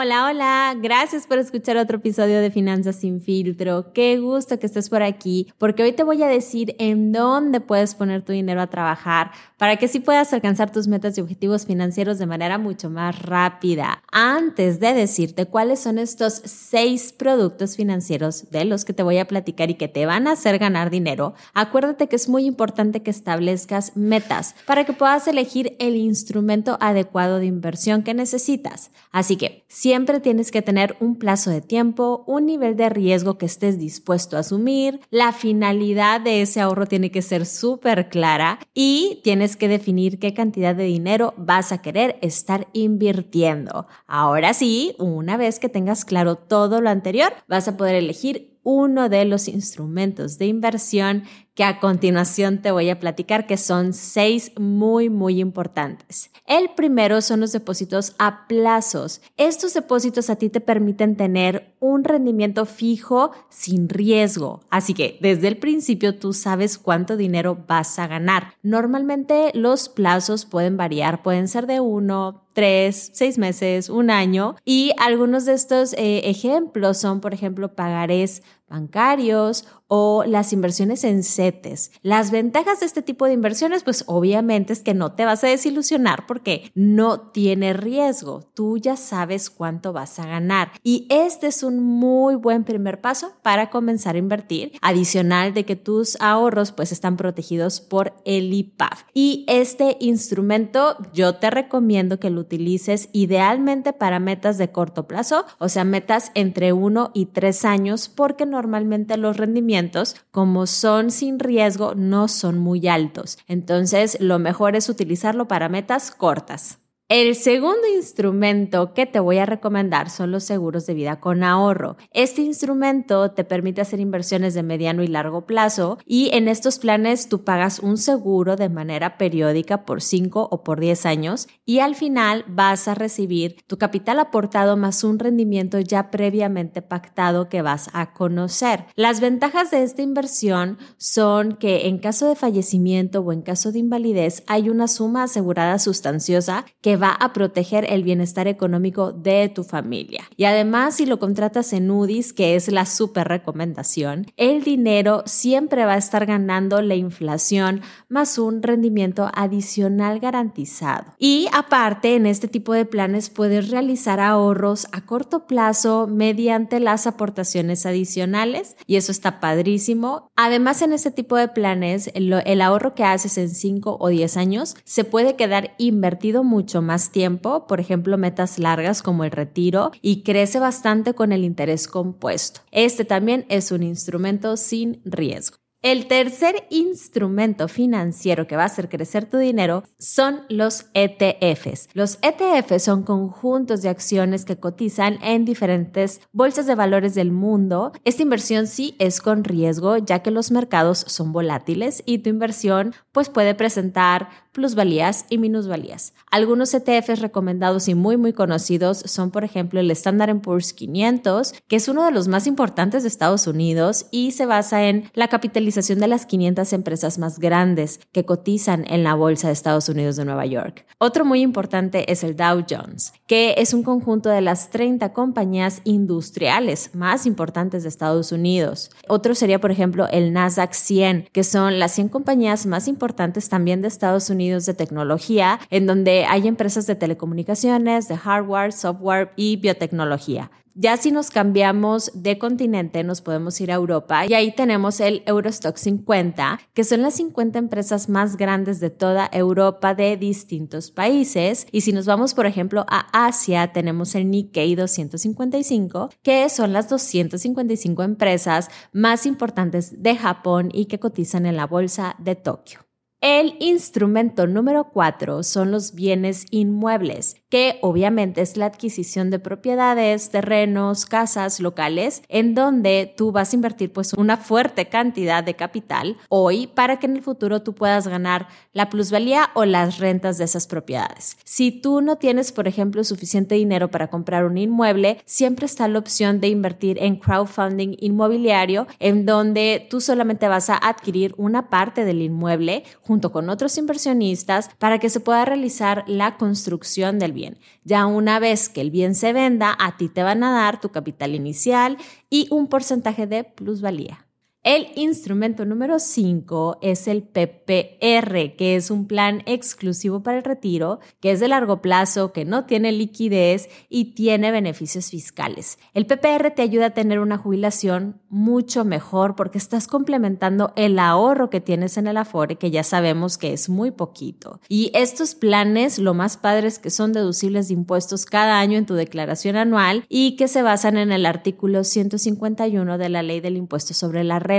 Hola, hola, gracias por escuchar otro episodio de Finanzas sin filtro. Qué gusto que estés por aquí, porque hoy te voy a decir en dónde puedes poner tu dinero a trabajar para que sí puedas alcanzar tus metas y objetivos financieros de manera mucho más rápida. Antes de decirte cuáles son estos seis productos financieros de los que te voy a platicar y que te van a hacer ganar dinero, acuérdate que es muy importante que establezcas metas para que puedas elegir el instrumento adecuado de inversión que necesitas. Así que, si Siempre tienes que tener un plazo de tiempo, un nivel de riesgo que estés dispuesto a asumir, la finalidad de ese ahorro tiene que ser súper clara y tienes que definir qué cantidad de dinero vas a querer estar invirtiendo. Ahora sí, una vez que tengas claro todo lo anterior, vas a poder elegir uno de los instrumentos de inversión que a continuación te voy a platicar, que son seis muy, muy importantes. El primero son los depósitos a plazos. Estos depósitos a ti te permiten tener un rendimiento fijo sin riesgo. Así que desde el principio tú sabes cuánto dinero vas a ganar. Normalmente los plazos pueden variar, pueden ser de uno, tres, seis meses, un año. Y algunos de estos eh, ejemplos son, por ejemplo, pagarés bancarios o las inversiones en CETES. Las ventajas de este tipo de inversiones, pues obviamente es que no te vas a desilusionar porque no tiene riesgo. Tú ya sabes cuánto vas a ganar. Y este es un muy buen primer paso para comenzar a invertir. Adicional de que tus ahorros pues están protegidos por el IPAF. Y este instrumento yo te recomiendo que lo utilices idealmente para metas de corto plazo, o sea, metas entre uno y tres años, porque normalmente los rendimientos como son sin riesgo, no son muy altos. Entonces, lo mejor es utilizarlo para metas cortas. El segundo instrumento que te voy a recomendar son los seguros de vida con ahorro. Este instrumento te permite hacer inversiones de mediano y largo plazo y en estos planes tú pagas un seguro de manera periódica por 5 o por 10 años y al final vas a recibir tu capital aportado más un rendimiento ya previamente pactado que vas a conocer. Las ventajas de esta inversión son que en caso de fallecimiento o en caso de invalidez hay una suma asegurada sustanciosa que va a proteger el bienestar económico de tu familia. Y además, si lo contratas en UDIs, que es la super recomendación, el dinero siempre va a estar ganando la inflación más un rendimiento adicional garantizado. Y aparte, en este tipo de planes puedes realizar ahorros a corto plazo mediante las aportaciones adicionales y eso está padrísimo. Además, en este tipo de planes, el, el ahorro que haces en 5 o 10 años se puede quedar invertido mucho más tiempo, por ejemplo, metas largas como el retiro, y crece bastante con el interés compuesto. Este también es un instrumento sin riesgo. El tercer instrumento financiero que va a hacer crecer tu dinero son los ETFs. Los ETFs son conjuntos de acciones que cotizan en diferentes bolsas de valores del mundo. Esta inversión sí es con riesgo ya que los mercados son volátiles y tu inversión pues puede presentar plusvalías y minusvalías. Algunos ETFs recomendados y muy muy conocidos son por ejemplo el Standard Poor's 500, que es uno de los más importantes de Estados Unidos y se basa en la capitalización de las 500 empresas más grandes que cotizan en la bolsa de Estados Unidos de Nueva York. Otro muy importante es el Dow Jones, que es un conjunto de las 30 compañías industriales más importantes de Estados Unidos. Otro sería por ejemplo el Nasdaq 100, que son las 100 compañías más importantes también de Estados Unidos de tecnología, en donde hay empresas de telecomunicaciones, de hardware, software y biotecnología. Ya si nos cambiamos de continente, nos podemos ir a Europa y ahí tenemos el Eurostock 50, que son las 50 empresas más grandes de toda Europa de distintos países. Y si nos vamos, por ejemplo, a Asia, tenemos el Nikkei 255, que son las 255 empresas más importantes de Japón y que cotizan en la bolsa de Tokio. El instrumento número cuatro son los bienes inmuebles, que obviamente es la adquisición de propiedades, terrenos, casas, locales, en donde tú vas a invertir pues una fuerte cantidad de capital hoy para que en el futuro tú puedas ganar la plusvalía o las rentas de esas propiedades. Si tú no tienes, por ejemplo, suficiente dinero para comprar un inmueble, siempre está la opción de invertir en crowdfunding inmobiliario, en donde tú solamente vas a adquirir una parte del inmueble junto con otros inversionistas para que se pueda realizar la construcción del bien. Ya una vez que el bien se venda, a ti te van a dar tu capital inicial y un porcentaje de plusvalía. El instrumento número 5 es el PPR, que es un plan exclusivo para el retiro, que es de largo plazo, que no tiene liquidez y tiene beneficios fiscales. El PPR te ayuda a tener una jubilación mucho mejor porque estás complementando el ahorro que tienes en el Afore, que ya sabemos que es muy poquito. Y estos planes, lo más padres que son deducibles de impuestos cada año en tu declaración anual y que se basan en el artículo 151 de la Ley del Impuesto sobre la renta.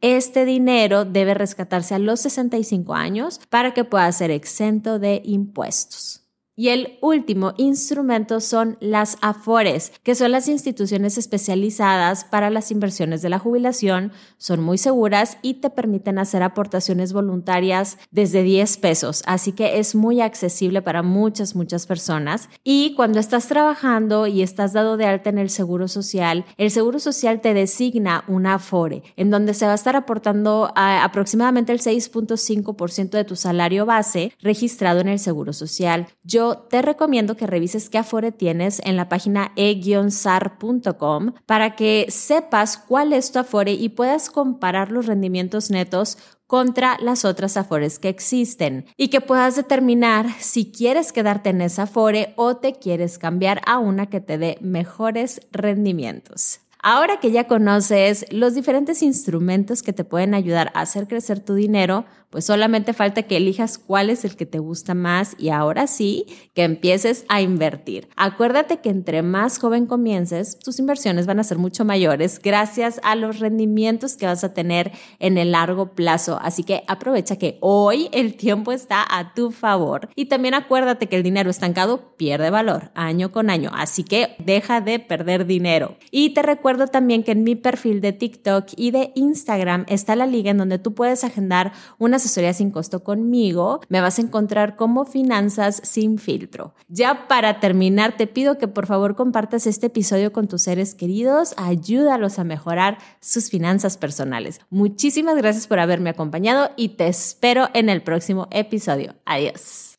Este dinero debe rescatarse a los 65 años para que pueda ser exento de impuestos. Y el último instrumento son las AFORES, que son las instituciones especializadas para las inversiones de la jubilación. Son muy seguras y te permiten hacer aportaciones voluntarias desde 10 pesos, así que es muy accesible para muchas, muchas personas. Y cuando estás trabajando y estás dado de alta en el Seguro Social, el Seguro Social te designa una AFORE, en donde se va a estar aportando aproximadamente el 6.5% de tu salario base registrado en el Seguro Social. Yo te recomiendo que revises qué Afore tienes en la página e-sar.com para que sepas cuál es tu Afore y puedas comparar los rendimientos netos contra las otras Afores que existen y que puedas determinar si quieres quedarte en esa Afore o te quieres cambiar a una que te dé mejores rendimientos. Ahora que ya conoces los diferentes instrumentos que te pueden ayudar a hacer crecer tu dinero, pues solamente falta que elijas cuál es el que te gusta más y ahora sí que empieces a invertir. Acuérdate que entre más joven comiences, tus inversiones van a ser mucho mayores gracias a los rendimientos que vas a tener en el largo plazo. Así que aprovecha que hoy el tiempo está a tu favor. Y también acuérdate que el dinero estancado pierde valor año con año. Así que deja de perder dinero. Y te recuerdo también que en mi perfil de TikTok y de Instagram está la liga en donde tú puedes agendar una asesoría sin costo conmigo, me vas a encontrar como Finanzas sin filtro. Ya para terminar, te pido que por favor compartas este episodio con tus seres queridos, ayúdalos a mejorar sus finanzas personales. Muchísimas gracias por haberme acompañado y te espero en el próximo episodio. Adiós.